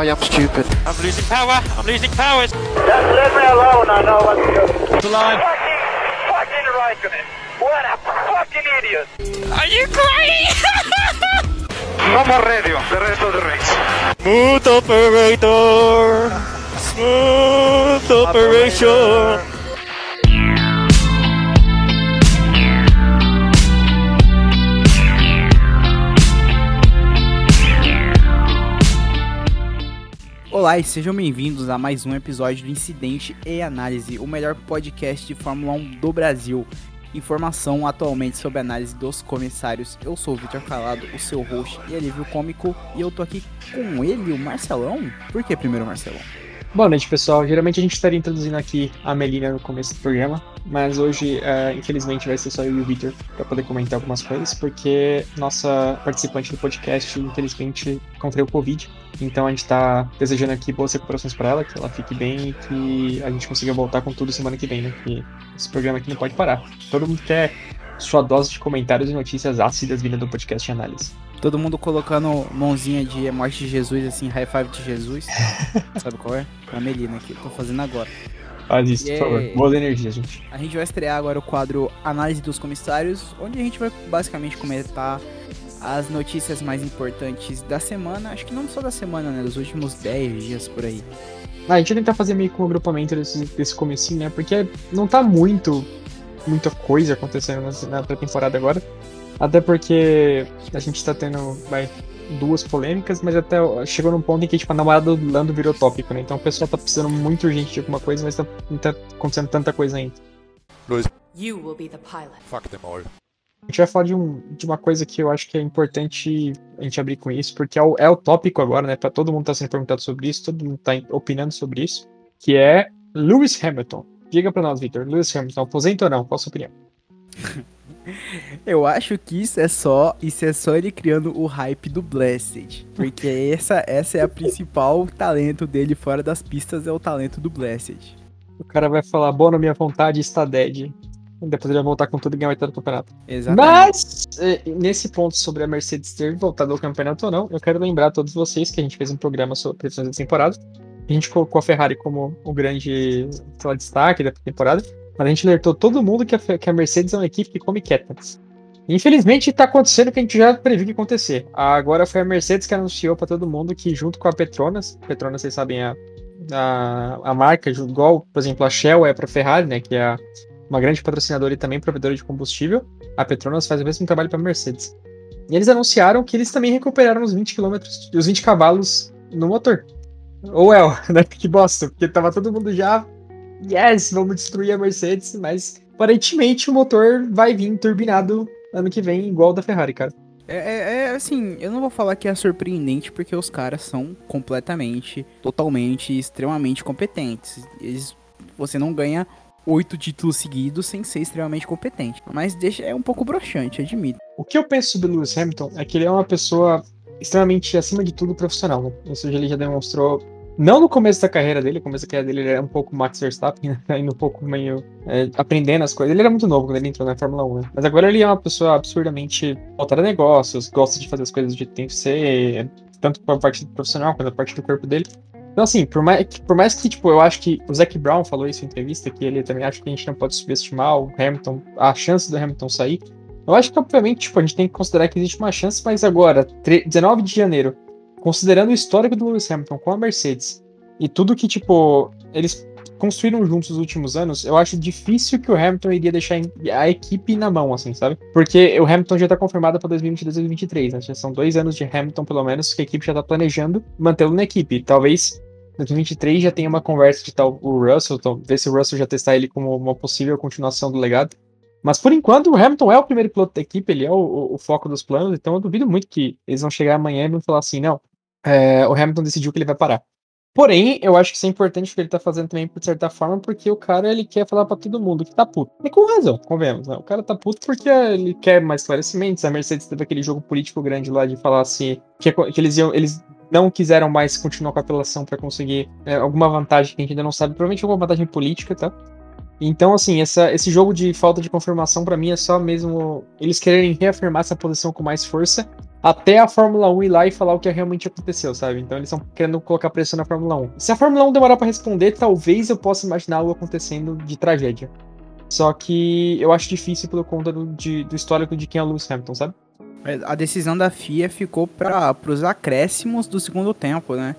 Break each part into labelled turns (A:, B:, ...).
A: I am stupid.
B: I'm losing power. I'm losing power.
C: Just leave me alone. I know what to do.
B: The line.
C: Fucking, fucking Raikkonen. What a fucking idiot.
B: Are you crazy?
A: No more radio, the rest of the race.
B: Smooth operator. Smooth operation.
D: Olá e sejam bem-vindos a mais um episódio do Incidente e Análise, o melhor podcast de Fórmula 1 do Brasil. Informação atualmente sobre análise dos comissários. Eu sou o Vitor Calado, o seu host e alívio cômico, e eu tô aqui com ele, o Marcelão. Por que primeiro Marcelão?
E: Boa noite, pessoal. Geralmente a gente estaria introduzindo aqui a Melina no começo do programa, mas hoje, uh, infelizmente, vai ser só eu e o Victor para poder comentar algumas coisas, porque nossa participante do podcast, infelizmente, contraiu Covid. Então a gente está desejando aqui boas recuperações para ela, que ela fique bem e que a gente consiga voltar com tudo semana que vem, né? Que esse programa aqui não pode parar. Todo mundo quer sua dose de comentários e notícias ácidas vinda do podcast de análise.
D: Todo mundo colocando mãozinha de morte de Jesus, assim, high five de Jesus. Sabe qual é? A Melina aqui, tô fazendo agora.
E: Faz isso, por favor.
D: Yeah.
E: Boas energias, gente.
D: A gente vai estrear agora o quadro Análise dos Comissários, onde a gente vai basicamente comentar as notícias mais importantes da semana. Acho que não só da semana, né? Dos últimos 10 dias por aí.
E: Ah, a gente vai tentar fazer meio que um agrupamento desse, desse comecinho, né? Porque não tá muito, muita coisa acontecendo na, na pré-temporada agora. Até porque a gente tá tendo, vai, duas polêmicas, mas até chegou num ponto em que, tipo, a namorada do Lando virou tópico, né? Então o pessoal tá precisando muito urgente de alguma coisa, mas tá, não tá acontecendo tanta coisa ainda.
F: You will be the pilot.
A: Fuck them all.
E: A gente vai falar de, um, de uma coisa que eu acho que é importante a gente abrir com isso, porque é o, é o tópico agora, né? Pra todo mundo tá sendo perguntado sobre isso, todo mundo tá opinando sobre isso, que é Lewis Hamilton. Diga pra nós, Victor, Lewis Hamilton, aposenta ou não? Qual a sua opinião?
D: Eu acho que isso é só, isso é só ele criando o hype do Blessed, porque essa, essa é a principal talento dele fora das pistas é o talento do Blessed.
E: O cara vai falar, boa na minha vontade, está dead. Depois ele vai voltar com tudo e ganhar oitavo campeonato.
D: Exatamente.
E: Mas, eh, nesse ponto sobre a Mercedes ter voltado ao campeonato ou não, eu quero lembrar a todos vocês que a gente fez um programa sobre previsões da temporada. A gente colocou a Ferrari como o grande lá, destaque da temporada, a gente alertou todo mundo que a, que a Mercedes é uma equipe que come quietas. Infelizmente, está acontecendo o que a gente já previu que acontecer. Agora foi a Mercedes que anunciou para todo mundo que, junto com a Petronas, Petronas, vocês sabem, a, a, a marca, igual, por exemplo, a Shell é para a Ferrari, né, que é uma grande patrocinadora e também provedora de combustível, a Petronas faz o mesmo trabalho para a Mercedes. E eles anunciaram que eles também recuperaram os 20 km, os 20 cavalos no motor. Ou é, né? Que bosta, porque tava todo mundo já. Yes, vamos destruir a Mercedes, mas aparentemente o motor vai vir turbinado ano que vem, igual o da Ferrari, cara.
D: É, é- é, assim, eu não vou falar que é surpreendente porque os caras são completamente, totalmente, extremamente competentes. Eles, você não ganha oito títulos seguidos sem ser extremamente competente. Mas deixa é um pouco broxante, admito.
E: O que eu penso sobre Lewis Hamilton é que ele é uma pessoa extremamente, acima de tudo, profissional, né? Ou seja, ele já demonstrou. Não no começo da carreira dele, no começo da carreira dele ele era um pouco Max Verstappen, né? indo um pouco meio é, aprendendo as coisas. Ele era muito novo quando ele entrou na Fórmula 1, né? Mas agora ele é uma pessoa absurdamente voltada a negócios, gosta de fazer as coisas do jeito que tem que ser, tanto com a parte profissional quanto a parte do corpo dele. Então, assim, por mais, que- por mais que, tipo, eu acho que o Zac Brown falou isso em entrevista, que ele também acha que a gente não pode subestimar o Hamilton, a chance do Hamilton sair. Eu acho que, obviamente, tipo, a gente tem que considerar que existe uma chance, mas agora, tre- 19 de janeiro, considerando o histórico do Lewis Hamilton com a Mercedes e tudo que, tipo, eles construíram juntos nos últimos anos, eu acho difícil que o Hamilton iria deixar a equipe na mão, assim, sabe? Porque o Hamilton já tá confirmado para 2022 e 2023, né? Já são dois anos de Hamilton, pelo menos, que a equipe já tá planejando mantê-lo na equipe. Talvez 2023 já tenha uma conversa de tal o Russell, então, ver se o Russell já testar ele como uma possível continuação do legado. Mas por enquanto o Hamilton é o primeiro piloto da equipe, ele é o, o- o foco dos planos, então eu duvido muito que eles vão chegar amanhã e vão falar assim, não, é, o Hamilton decidiu que ele vai parar. Porém, eu acho que isso é importante o que ele tá fazendo também, por certa forma, porque o cara, ele quer falar pra todo mundo que tá puto. E com razão, convenhamos, né? O cara tá puto porque ele quer mais esclarecimentos, a Mercedes teve aquele jogo político grande lá de falar assim, que, que eles iam, eles não quiseram mais continuar com a apelação pra conseguir é, alguma vantagem que a gente ainda não sabe, provavelmente alguma vantagem política, tá? Então, assim, essa, esse jogo de falta de confirmação pra mim é só mesmo eles quererem reafirmar essa posição com mais força até a Fórmula 1 ir lá e falar o que realmente aconteceu, sabe? Então eles estão querendo colocar pressão na Fórmula 1. Se a Fórmula 1 demorar para responder, talvez eu possa imaginar algo acontecendo de tragédia. Só que eu acho difícil por conta do, de, do histórico de quem é o Lewis Hamilton, sabe?
D: A decisão da FIA ficou para os acréscimos do segundo tempo, né?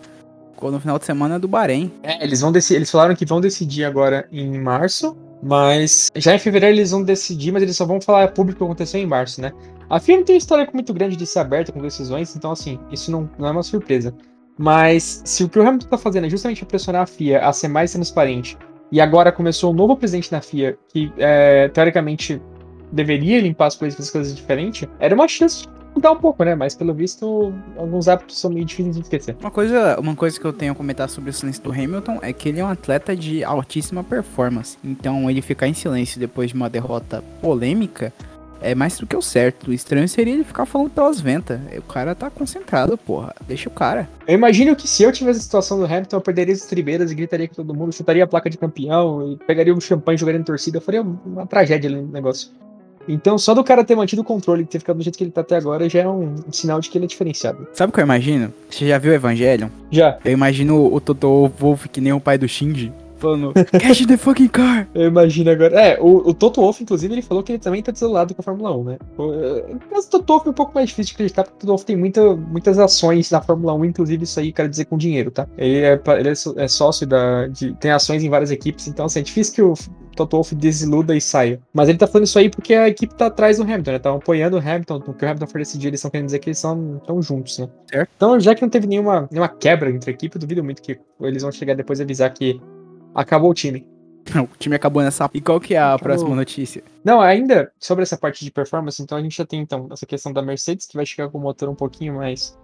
D: Ficou no final de semana do Bahrein.
E: É, eles vão eles falaram que vão decidir agora em março, mas já em fevereiro eles vão decidir, mas eles só vão falar público o que aconteceu em março, né? A FIA não tem um histórico muito grande de ser aberta com decisões, então assim, isso não, não é uma surpresa. Mas se o que o Hamilton tá fazendo é justamente pressionar a FIA a ser mais transparente, e agora começou um novo presidente da FIA, que é, teoricamente deveria limpar as coisas, fazer as coisas diferentes, era uma chance de mudar um pouco, né? Mas pelo visto, alguns hábitos são meio difíceis de esquecer.
D: Uma coisa, uma coisa que eu tenho a comentar sobre o silêncio do Hamilton é que ele é um atleta de altíssima performance. Então ele ficar em silêncio depois de uma derrota polêmica é mais do que o certo. O estranho seria ele ficar falando pelas ventas. O cara tá concentrado, porra. Deixa o cara.
E: Eu imagino que se eu tivesse a situação do Hamilton, eu perderia as tribeiras e gritaria com todo mundo, chutaria a placa de campeão, pegaria um champanhe e jogaria em torcida. Eu faria uma tragédia ali no negócio. Então, só do cara ter mantido o controle e ter ficado do jeito que ele tá até agora já é um, sinal de que ele é diferenciado.
D: Sabe o que eu imagino? Você já viu Evangelion?
E: Já.
D: Eu imagino o Toto Wolff que nem o pai do Shinji. Falando, catch the fucking car!
E: Eu imagino agora. É, o, o Toto Wolff, inclusive, ele falou que ele também tá desolado com a Fórmula 1, né? O, caso do Toto Wolff é um pouco mais difícil de acreditar, porque o Toto Wolff tem muita, muitas ações na Fórmula 1, inclusive isso aí quero dizer com dinheiro, tá? Ele é, ele é, sócio da. De, tem ações em várias equipes, então assim, é difícil que o Toto Wolff desiluda e saia. Mas ele tá falando isso aí porque a equipe tá atrás do Hamilton, né? Tá apoiando o Hamilton, o que o Hamilton for decidir, eles estão querendo dizer que eles estão juntos, né?
D: Certo.
E: Então, já que não teve nenhuma, nenhuma quebra entre a equipe, eu duvido muito que eles vão chegar depois e avisar que acabou o time.
D: o time acabou nessa. E qual que é a
E: Acabou.
D: próxima notícia?
E: Não, ainda sobre essa parte de performance, então a gente já tem então essa questão da Mercedes, que vai chegar com o motor um pouquinho mais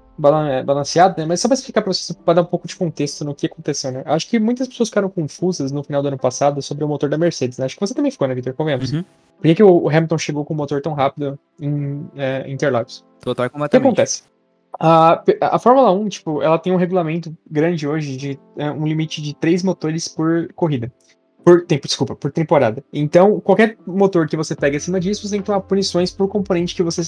E: é, balanceado, né? Mas só para explicar para vocês, para dar um pouco de contexto no que aconteceu, né? Acho que muitas pessoas ficaram confusas no final do ano passado sobre o motor da Mercedes, né? Acho que você também ficou, né, Victor? Convenhamos.
D: Uhum.
E: Por que, que o Hamilton chegou com o motor tão rápido em é, Interlagos?
D: Total
E: O que acontece? A, a Fórmula 1, tipo, ela tem um regulamento grande hoje de é, um limite de três motores por corrida. Por tempo, desculpa, por temporada. Então, qualquer motor que você pega acima disso, você tem que tomar punições por componente que você.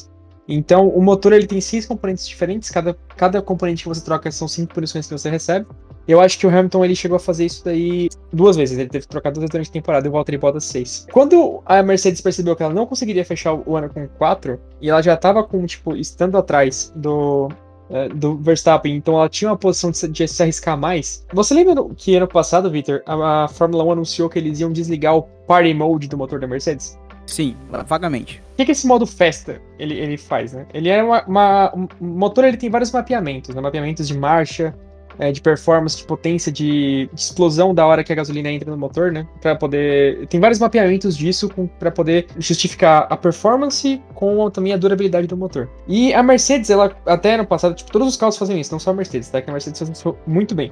E: Então, o motor ele tem seis componentes diferentes, cada, cada componente que você troca são cinco punições que você recebe. Eu acho que o Hamilton ele chegou a fazer isso daí duas vezes. Ele teve que trocar duas vezes durante a temporada e o Valtteri Bottas seis. Quando a Mercedes percebeu que ela não conseguiria fechar o ano com quatro, e ela já tava com, tipo, estando atrás do, é, do Verstappen, então ela tinha uma posição de se, de se arriscar mais. Você lembra que ano passado, Victor, a, a Fórmula 1 anunciou que eles iam desligar o Party Mode do motor da Mercedes?
D: Sim, vagamente.
E: O que, que esse modo festa ele, ele faz, né? Ele é uma, uma- um o motor, ele tem vários mapeamentos, né? Mapeamentos de marcha, é, de performance, de potência, de, de explosão da hora que a gasolina entra no motor, né? Para poder, tem vários mapeamentos disso para poder justificar a performance com também a durabilidade do motor. E a Mercedes, ela até no passado, tipo, todos os carros fazem isso, não só a Mercedes, tá? Que a Mercedes faz isso muito bem.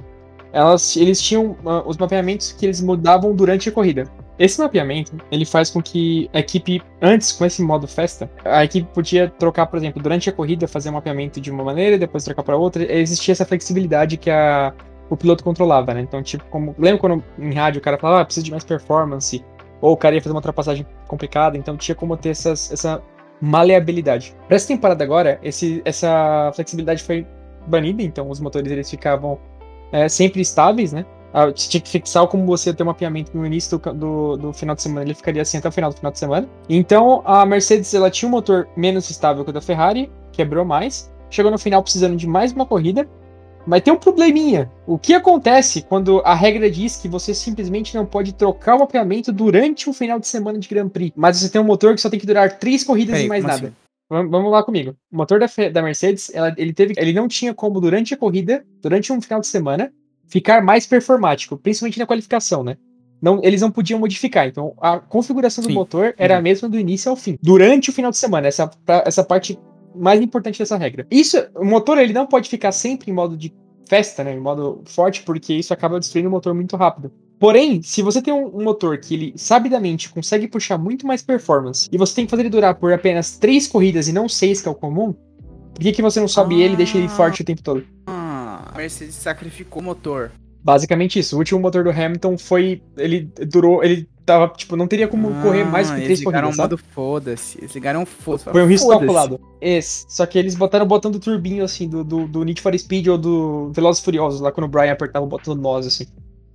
E: Elas, eles tinham ah, os mapeamentos que eles mudavam durante a corrida. Esse mapeamento, ele faz com que a equipe, antes, com esse modo festa, a equipe podia trocar, por exemplo, durante a corrida, fazer um mapeamento de uma maneira e depois trocar para outra. Existia essa flexibilidade que a, o piloto controlava, né? Então, tipo, como. Lembra quando em rádio o cara falava, ah, precisa de mais performance? Ou o cara ia fazer uma ultrapassagem complicada, então tinha como ter essas, essa maleabilidade. Para essa temporada agora, esse, essa flexibilidade foi banida, então os motores eles ficavam é, sempre estáveis, né? Ah, Você tinha que fixar como você ia ter um mapeamento no início do, do, do final de semana, ele ficaria assim até o final do final de semana. Então a Mercedes ela tinha um motor menos estável que o da Ferrari, quebrou mais, chegou no final precisando de mais uma corrida, mas tem um probleminha. O que acontece quando a regra diz que você simplesmente não pode trocar o mapeamento durante um final de semana de Grand Prix, mas você tem um motor que só tem que durar três corridas
D: Peraí,
E: e mais nada?
D: assim?
E: Vamos lá comigo. O motor da, da Mercedes, ela- ele, teve, ele não tinha como, durante a corrida, durante um final de semana, ficar mais performático, principalmente na qualificação, né? Não, eles não podiam modificar. Então, a configuração do
D: Sim.
E: motor era a
D: Uhum.
E: mesma do início ao fim, durante o final de semana. Essa, essa parte mais importante dessa regra. Isso, o motor ele não pode ficar sempre em modo de festa, né? Em modo forte, porque isso acaba destruindo o motor muito rápido. Porém, se você tem um, um motor que ele sabidamente consegue puxar muito mais performance e você tem que fazer ele durar por apenas três corridas e não seis, que é o comum, por que, que você não sobe ele e deixa ele
D: Ah.
E: forte o tempo todo?
D: Ah, Mercedes sacrificou o motor.
E: Basicamente isso. O último motor do Hamilton foi. Ele durou. Ele tava, tipo, não teria como correr mais que
D: Ah, eles
E: três
D: ligaram
E: corridas,
D: o
E: sabe?
D: modo foda-se. Eles ligaram foda-se.
E: Foi um risco calculado. Esse. Só que eles botaram o botão do turbinho, assim, do, do, do Need for Speed ou do Velozes e Furiosos, lá quando o Brian apertava o botão do nós, assim.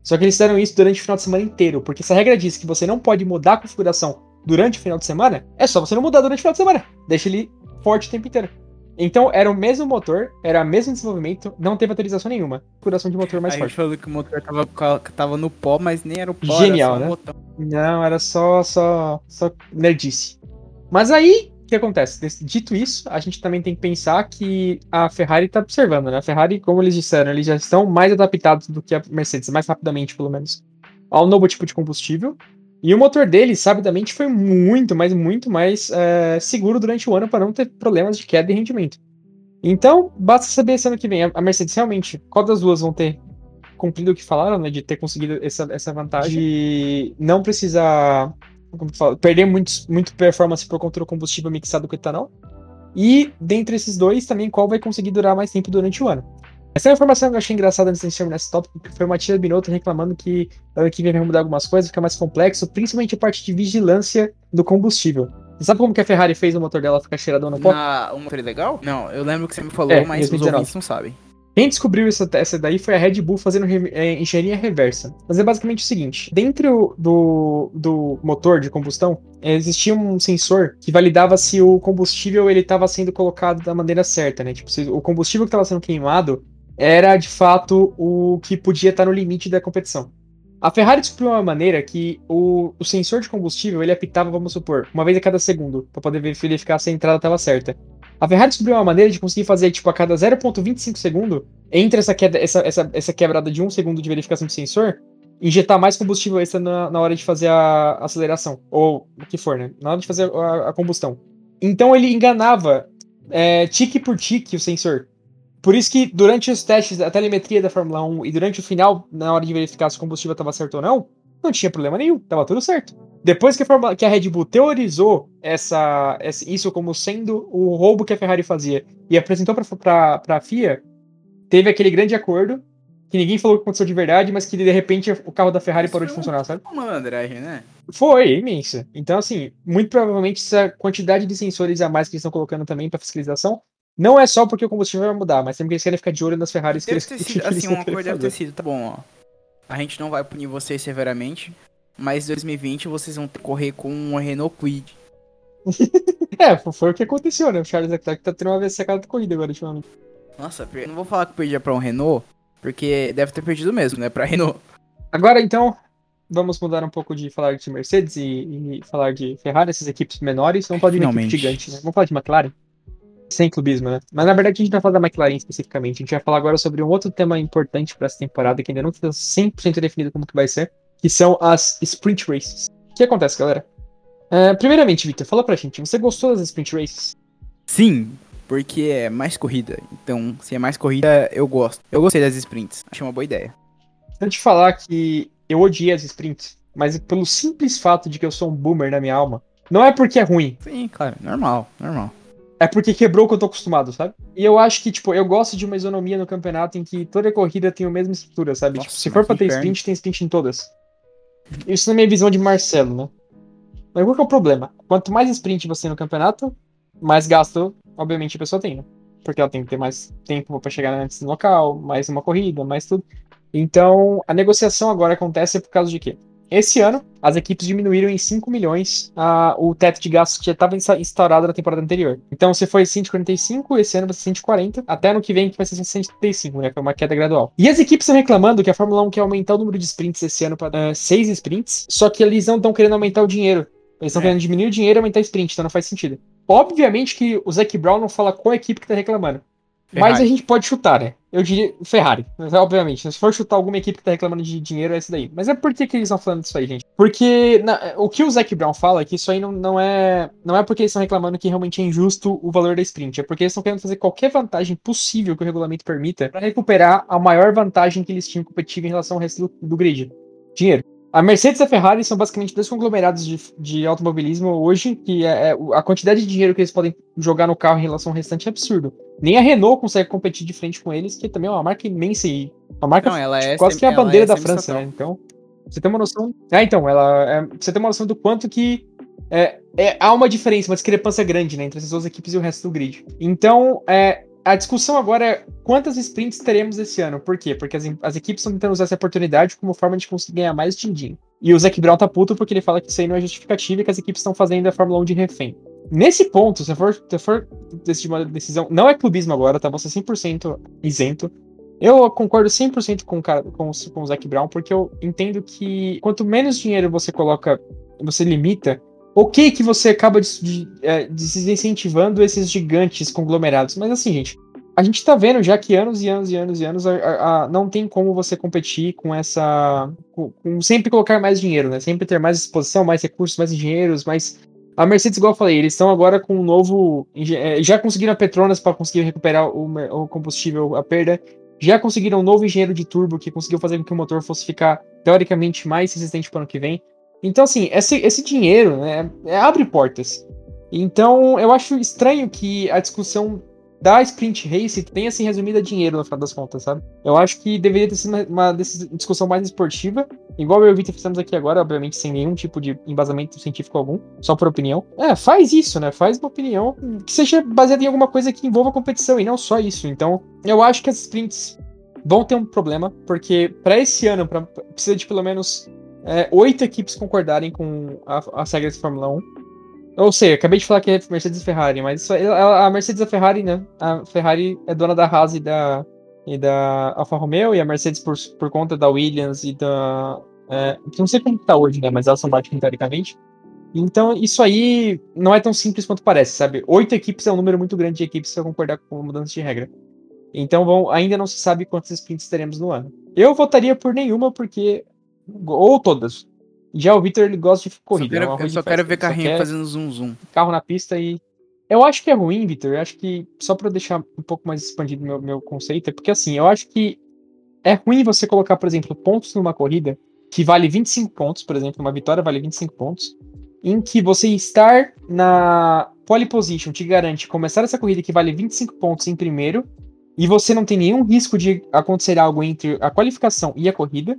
E: Só que eles fizeram isso durante o final de semana inteiro, porque se a regra diz que você não pode mudar a configuração durante o final de semana, é só você não mudar durante o final de semana. Deixa ele forte o tempo inteiro. Então, era o mesmo motor, era o mesmo desenvolvimento, não teve atualização nenhuma. Configuração de motor mais
D: Aí
E: forte.
D: falou que o motor tava, tava no pó, mas nem era o pó.
E: Genial,
D: era só
E: né? Não, era só, só, só nerdice. Mas aí, o que acontece? Dito isso, a gente também tem que pensar que a Ferrari tá observando, né? A Ferrari, como eles disseram, eles já estão mais adaptados do que a Mercedes, mais rapidamente, pelo menos, ao novo tipo de combustível. E o motor deles, sabidamente, foi muito, mas muito mais é, seguro durante o ano para não ter problemas de queda de rendimento. Então, basta saber esse ano que vem. A Mercedes realmente, qual das duas vão ter cumprido o que falaram, né? De ter conseguido essa, essa vantagem. De não precisar fala, perder muito, muito performance por conta do combustível mixado com etanol. E, dentre esses dois, também qual vai conseguir durar mais tempo durante o ano. Essa é uma informação que eu achei engraçada antes de terminar esse tópico, que foi uma tia Binotto reclamando que ano que vem vai mudar algumas coisas, fica mais complexo, principalmente a parte de vigilância do combustível. Você sabe como que a Ferrari fez o motor dela ficar cheiradão no pó?
D: Na, o motor legal? Não, eu lembro que você me falou,
E: É,
D: mas os
E: 2019.
D: ouvintes não sabem.
E: Quem descobriu essa, essa daí foi a Red Bull fazendo re- é, engenharia reversa. Mas é basicamente o seguinte: dentro do, do motor de combustão, existia um sensor que validava se o combustível ele estava sendo colocado da maneira certa, né? Tipo, se o combustível que estava sendo queimado era de fato o que podia estar no limite da competição. A Ferrari descobriu uma maneira que o, o sensor de combustível ele apitava, vamos supor, uma vez a cada segundo, para poder verificar se a entrada estava certa. A Ferrari descobriu uma maneira de conseguir fazer, tipo, a cada 0.25 segundo, entre essa, queda, essa, essa, essa quebrada de um segundo de verificação de sensor, injetar mais combustível extra na, na hora de fazer a aceleração. Ou o que for, né? Na hora de fazer a, a combustão. Então ele enganava é, tique por tique o sensor. Por isso que durante os testes da telemetria da Fórmula 1 e durante o final, na hora de verificar se o combustível estava certo ou não, não tinha problema nenhum, tava tudo certo. Depois que a, Fórmula- que a Red Bull teorizou essa, essa- isso como sendo o roubo que a Ferrari fazia e apresentou para a FIA, teve aquele grande acordo que ninguém falou que aconteceu de verdade, mas que de repente o carro da Ferrari parou de funcionar, sabe?
D: Uma malandragem, né?
E: Foi, imensa. Então, assim, muito provavelmente essa quantidade de sensores a mais que eles estão colocando também para fiscalização não é só porque o combustível vai mudar, mas também porque eles querem ficar de olho nas Ferraris que
D: Deve
E: eles,
D: ter
E: que
D: sido,
E: eles
D: assim, um
E: querem
D: acordo deve ter sido, tá bom, ó. A gente não vai punir vocês severamente, mas em 2020 vocês vão que correr com um Renault Quid.
E: É, foi- o que aconteceu, né? O Charles Leclerc tá tendo uma vez secada corrida agora, ultimamente.
D: Nossa, não vou falar que perdia pra um Renault, porque deve ter perdido mesmo, né? Pra Renault.
E: Agora, então, vamos mudar um pouco de falar de Mercedes e, e falar de Ferrari, essas equipes menores. Vamos falar de uma equipe gigante, né? Vamos falar de McLaren. Sem clubismo, né? Mas na verdade a gente não vai falar da McLaren especificamente. A gente vai falar agora sobre um outro tema importante para essa temporada que ainda não está 100% definido como que vai ser, que são as Sprint Races. O que acontece, galera? É, primeiramente, Victor, fala pra gente, você gostou das Sprint Races?
D: Sim, porque é mais corrida. Então, se é mais corrida, eu gosto. Eu gostei das sprints. Achei uma boa ideia.
E: Se eu te falar que eu odiei as sprints, mas pelo simples fato de que eu sou um boomer na minha alma, não é porque é ruim,
D: Sim, claro. Normal, normal.
E: É porque quebrou o que eu tô acostumado, sabe? E eu acho que, tipo, eu gosto de uma isonomia no campeonato em que toda corrida tem a mesma estrutura, sabe?
D: Nossa,
E: tipo, se for pra ter
D: inferno.
E: sprint, tem sprint em todas. Isso na minha visão de Marcelo, né? Mas qual que é o problema? Quanto mais sprint você tem no campeonato, mais gasto, obviamente, a pessoa tem, né? Porque ela tem que ter mais tempo pra chegar antes no local, mais uma corrida, mais tudo. Então, a negociação agora acontece por causa de quê? Esse ano, as equipes diminuíram em 5 milhões ah, o teto de gastos que já estava insta- instaurado na temporada anterior. Então, se foi 145, esse ano vai ser 140, até ano que vem que vai ser 135, né? Foi uma queda gradual. E as equipes estão reclamando que a Fórmula 1 quer aumentar o número de sprints esse ano para 6 sprints, só que eles não estão querendo aumentar o dinheiro. Eles estão
D: É.
E: querendo diminuir o dinheiro e aumentar a sprint, então não faz sentido. Obviamente que o Zac Brown não fala qual equipe que tá reclamando. Mas
D: Ferrari.
E: a gente pode chutar, né? Eu diria Ferrari, obviamente. Se for chutar alguma equipe que tá reclamando de dinheiro, é essa daí. Mas é por que, que eles estão falando disso aí, gente? Porque na- o que o Zac Brown fala é que isso aí não, não é. Não é porque eles estão reclamando que realmente é injusto o valor da sprint. É porque eles estão querendo fazer qualquer vantagem possível que o regulamento permita para recuperar a maior vantagem que eles tinham competitiva em relação ao resto do, do grid. Dinheiro. A Mercedes e a Ferrari são basicamente dois conglomerados de, de automobilismo hoje, que é, é- a quantidade de dinheiro que eles podem jogar no carro em relação ao restante é absurdo. Nem a Renault consegue competir de frente com eles, que também é uma marca imensa e uma marca
D: Não, ela é
E: quase que é a
D: ela
E: bandeira
D: é
E: da França, né? Então, Você tem uma noção. Ah, então, ela. É, você tem uma noção do quanto que. É, é, há uma diferença, uma discrepância grande né, entre essas duas equipes e o resto do grid. Então, é, a discussão agora é quantas sprints teremos esse ano. Por quê? Porque as, as equipes estão tentando usar essa oportunidade como forma de conseguir ganhar mais din-din. E o Zac Brown tá puto porque ele fala que isso aí não é justificativo e que as equipes estão fazendo a Fórmula 1 de refém. Nesse ponto, se for, se for decidir uma decisão, não é clubismo agora, tá? Ser 100% isento. Eu concordo 100% com, com, com o Zac Brown, porque eu entendo que quanto menos dinheiro você coloca, você limita, ok que você acaba de, de, é, de desincentivando esses gigantes conglomerados. Mas assim, gente, a gente tá vendo já que anos e anos e anos e anos a, a, a, não tem como você competir com essa. Com, com, sempre colocar mais dinheiro, né? Sempre ter mais exposição, mais recursos, mais engenheiros, mais. A Mercedes, igual eu falei, eles estão agora com um novo. É, já conseguiram a Petronas para conseguir recuperar o, o, combustível, a perda. Já conseguiram um novo engenheiro de turbo que conseguiu fazer com que o motor fosse ficar, teoricamente, mais resistente para o ano que vem. Então, assim, esse, esse dinheiro né, é, abre portas. Então, eu acho estranho que a discussão da Sprint Race tenha se resumido a dinheiro no final das contas, sabe? Eu acho que deveria ter sido uma, uma discussão mais esportiva, igual eu e o Vitor fizemos aqui agora, obviamente sem nenhum tipo de embasamento científico algum, só por opinião. É, faz isso, né? Faz uma opinião que seja baseada em alguma coisa que envolva competição e não só isso. Então, eu acho que as sprints vão ter um problema, porque para esse ano pra, precisa de pelo menos é, oito equipes concordarem com a, as regras da Fórmula 1. Eu sei, acabei de falar que é Mercedes e Ferrari, mas isso, a Mercedes e a Ferrari, né? A Ferrari é dona da Haas e da, e da Alfa Romeo, e a Mercedes por, por conta da Williams e da. É, não sei como tá hoje, né? Mas elas são batidas teoricamente. Então, isso aí não é tão simples quanto parece, sabe? Oito equipes é um número muito grande de equipes para concordar com a mudança de regra. Então, ainda não se sabe quantas sprints teremos no ano. Eu votaria por nenhuma, porque. Ou todas. Já o Victor, ele gosta de corrida.
D: Só quero,
E: é
D: eu só quero ver carrinho fazendo zoom zoom.
E: Carro na pista e. Eu acho que é ruim, Victor. Eu acho que, só pra deixar um pouco mais expandido meu, meu conceito, é porque assim, eu acho que é ruim você colocar, por exemplo, pontos numa corrida que vale 25 pontos, por exemplo, uma vitória vale 25 pontos, em que você estar na pole position te garante começar essa corrida que vale 25 pontos em primeiro, e você não tem nenhum risco de acontecer algo entre a qualificação e a corrida,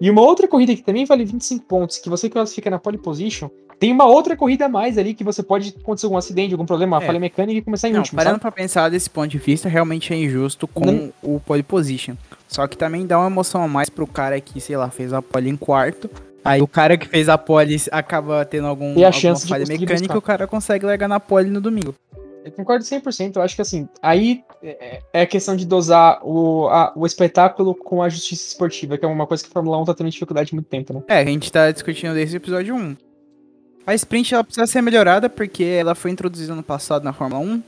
E: e uma outra corrida que também vale 25 pontos, que você classifica na pole position, tem uma outra corrida a mais ali que você pode acontecer algum acidente, algum problema, uma é. falha mecânica e começar em
D: não,
E: último.
D: Parando
E: sabe?
D: pra pensar desse ponto de vista, realmente é injusto com não. o pole position. Só que também dá uma emoção a mais pro cara que, sei lá, fez a pole em quarto. Aí o cara que fez a pole acaba tendo algum,
E: e a chance
D: falha mecânica, buscar. o cara consegue largar na pole no domingo.
E: Eu concordo 100%. Eu acho que assim, aí é, é questão de dosar o, a, o espetáculo com a justiça esportiva, que é uma coisa que a Fórmula 1 tá tendo dificuldade há muito tempo, né?
D: É, a gente tá discutindo desde o episódio 1. A sprint ela precisa ser melhorada porque ela foi introduzida no passado na Fórmula 1.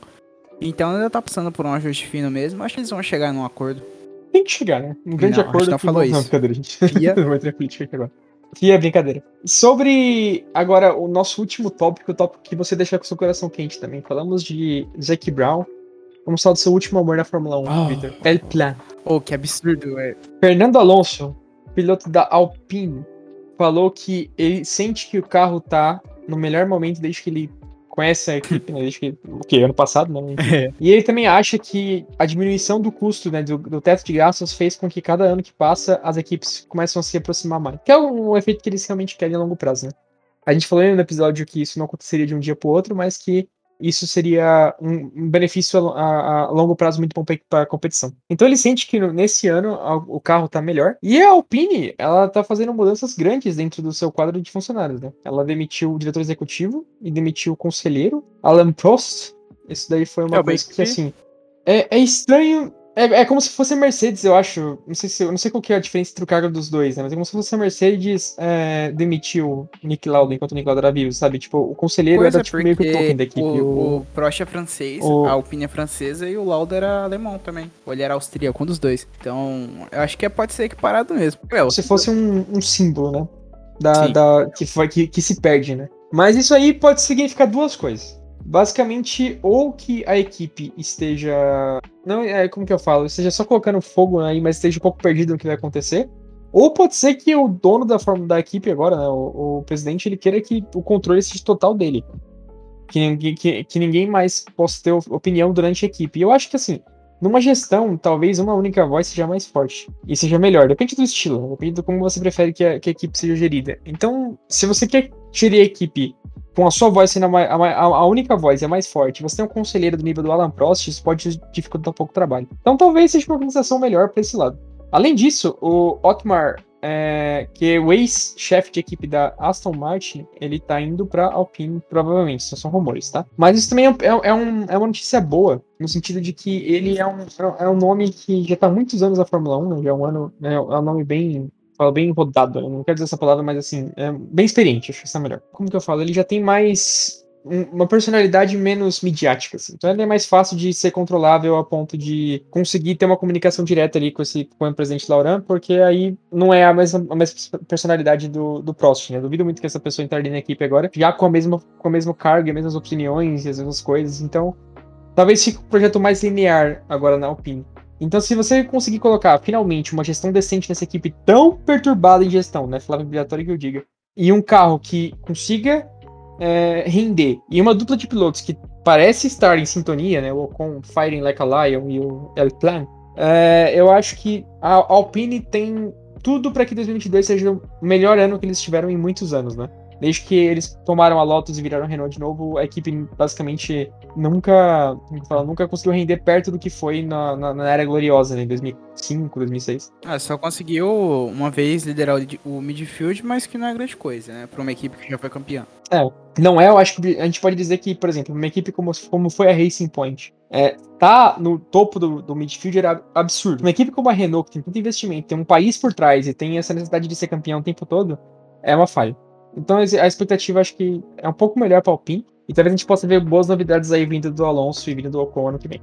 D: Então ela tá passando por um ajuste fino mesmo. Acho que eles vão chegar num acordo.
E: Tem que chegar, né? Um grande não, acordo.
D: Não falou isso. Não,
E: brincadeira, gente. Fia... entrar em política aqui agora. Fia, brincadeira. Sobre agora o nosso último tópico, o tópico que você deixa com seu coração quente também. Falamos de Zac Brown. Vamos falar do seu último amor na Fórmula 1, oh. Victor. El Plan.
D: Oh, que absurdo, é.
E: Fernando Alonso, piloto da Alpine, falou que ele sente que o carro tá no melhor momento desde que ele conhece a equipe, né, desde que, o que, ano passado, né? É. E ele também acha que a diminuição do custo, né, do, do, teto de gastos fez com que cada ano que passa as equipes começam a se aproximar mais. Que é um, um efeito que eles realmente querem a longo prazo, né? A gente falou no episódio que isso não aconteceria de um dia para o outro, mas que isso seria um, benefício a, a, longo prazo muito bom para a competição. Então ele sente que nesse ano a, o carro está melhor. E a Alpine, ela está fazendo mudanças grandes dentro do seu quadro de funcionários, né? Ela demitiu o diretor executivo e demitiu o conselheiro, Alan Prost. Isso daí foi uma é, coisa que, assim, é, é estranho é, é como se fosse a Mercedes, eu acho. Não sei se não sei qual que é a diferença entre o cargo dos dois, né? Mas é como se fosse a Mercedes é, demitiu o Nick Lauda enquanto o Nick Lauda era vivo, sabe? Tipo, o conselheiro
D: pois
E: era
D: é,
E: tipo, meio que o token da equipe.
D: O, o... o Prost é francês, o... a Alpine é francesa e o Lauda era alemão também. Ou ele era austríaco, um dos dois. Então, eu acho que pode ser equiparado mesmo.
E: Meu, se fosse um, um símbolo, né? Da, da, que, foi, que, que se perde, né? Mas isso aí pode significar duas coisas basicamente ou que a equipe esteja não é como que eu falo? Esteja só colocando fogo aí mas esteja um pouco perdido no que vai acontecer. Ou pode ser que o dono da forma da equipe agora né, o, o, presidente ele queira que o controle seja total dele. Que, que, que ninguém mais possa ter opinião durante a equipe. E eu acho que assim Numa gestão, talvez uma única voz seja mais forte e seja melhor. Depende do estilo, depende de como você prefere que a, que a equipe seja gerida. Então, se você quer gerir a equipe com a sua voz sendo a, a, a, única voz é mais forte, você tem um conselheiro do nível do Alan Prost, isso pode dificultar um pouco o trabalho. Então, talvez seja uma organização melhor para esse lado. Além disso, o Otmar é, que o ex-chefe de equipe da Aston Martin, ele tá indo pra Alpine, provavelmente, isso são rumores, tá? Mas isso também é, é, é, um, é uma notícia boa, no sentido de que ele é um, é um nome que já tá há muitos anos na Fórmula 1, né? já é um ano, é, é um nome bem falo bem rodado, eu não quero dizer essa palavra, mas assim, é bem experiente, acho que essa é melhor. Como que eu falo? Ele já tem mais uma personalidade menos midiática, assim. Então ele é mais fácil de ser controlável a ponto de conseguir ter uma comunicação direta ali com esse com o presidente Lauran, porque aí não é a mesma, a mesma personalidade do, do Prost, né? Eu duvido muito que essa pessoa entre na equipe agora, já com a mesma com a mesma carga, as mesmas opiniões e as mesmas coisas. Então, talvez fique um projeto mais linear agora na Alpine. Então, se você conseguir colocar finalmente uma gestão decente nessa equipe tão perturbada em gestão, né? Flávio Obrigatório que eu diga, e um carro que consiga é, render. E uma dupla de pilotos que parece estar em sintonia, né? O Ocon Firing Like a Lion e o El Plan. É, eu acho que a Alpine tem tudo para que 2022 seja o melhor ano que eles tiveram em muitos anos, né? Desde que eles tomaram a Lotus e viraram a Renault de novo, a equipe basicamente nunca, falo, nunca conseguiu render perto do que foi na, na, na era gloriosa, né, em 2005, 2006.
D: Ah, só conseguiu uma vez liderar o, o midfield, mas que não é grande coisa, né, para uma equipe que já foi campeã.
E: É, não é, eu acho que a gente pode dizer que, por exemplo, uma equipe como, como foi a Racing Point, é, tá no topo do, do midfield era absurdo. Uma equipe como a Renault, que tem tanto investimento, tem um país por trás e tem essa necessidade de ser campeão o tempo todo, é uma falha. Então a expectativa acho que é um pouco melhor para o Alpine. E talvez a gente possa ver boas novidades aí vindo do Alonso e vindo do Ocon ano que vem.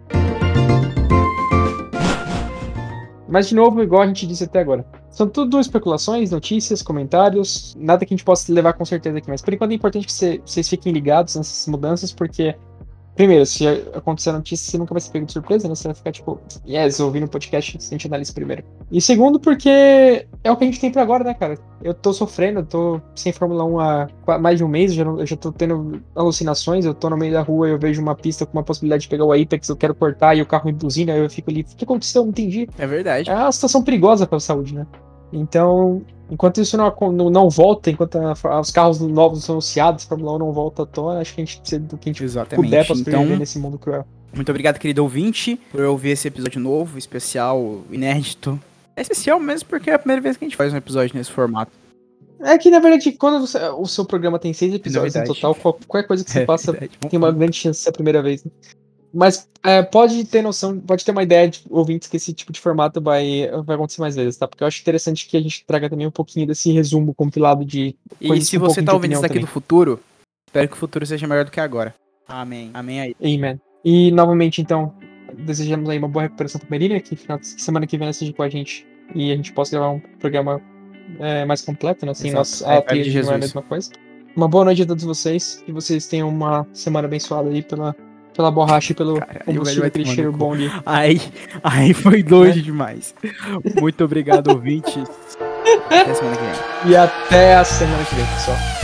E: Mas de novo, igual a gente disse até agora. São tudo especulações, notícias, comentários, nada que a gente possa levar com certeza aqui. Mas por enquanto é importante que vocês fiquem ligados nessas mudanças, porque Primeiro, se acontecer a notícia, você nunca vai ser pego de surpresa, né? Você vai ficar tipo, yes, ouvindo o podcast sem a gente analisa primeiro. E segundo, porque é o que a gente tem pra agora, né, cara? Eu tô sofrendo, eu tô sem Fórmula 1 há mais de um mês, eu já, não, eu já tô tendo alucinações, eu tô no meio da rua, eu vejo uma pista com uma possibilidade de pegar o Apex, eu quero cortar e o carro me buzina, eu fico ali, o que aconteceu? Não entendi.
D: É verdade.
E: É uma situação perigosa pra saúde, né? Então, enquanto isso não, não, não volta, enquanto a, os carros novos são anunciados, a Fórmula 1 não volta à tona, acho que a gente precisa do que a gente
D: Exatamente.
E: puder pra sobreviver então, nesse mundo cruel.
D: Muito obrigado, querido ouvinte, por ouvir esse episódio novo, especial, inédito. É especial mesmo porque é a primeira vez que a gente faz um episódio nesse formato.
E: É que, na verdade, quando você, o seu programa tem seis episódios no total, qualquer coisa que você é passa tem uma grande chance de ser a primeira vez. Né? Mas é, pode ter noção, pode ter uma ideia de ouvintes que esse tipo de formato vai, vai acontecer mais vezes, tá? Porque eu acho interessante que a gente traga também um pouquinho desse resumo compilado de.
D: E se um você tá ouvindo isso daqui também. do futuro, espero que o futuro seja melhor do que agora. Amém. Amém aí.
E: Amen. E novamente, então, desejamos aí uma boa recuperação pro Merina, que final, semana que vem esteja com a gente e a gente possa gravar um programa é, mais completo, né? Assim, nossa, a trilha não é a mesma coisa. Uma boa noite a todos vocês, que vocês tenham uma semana abençoada aí pela pela borracha e pelo combustível, aquele cheiro bom ali.
D: Aí, aí foi longe é. demais. Muito obrigado, ouvintes.
E: até a semana que vem. E até a semana que vem, pessoal.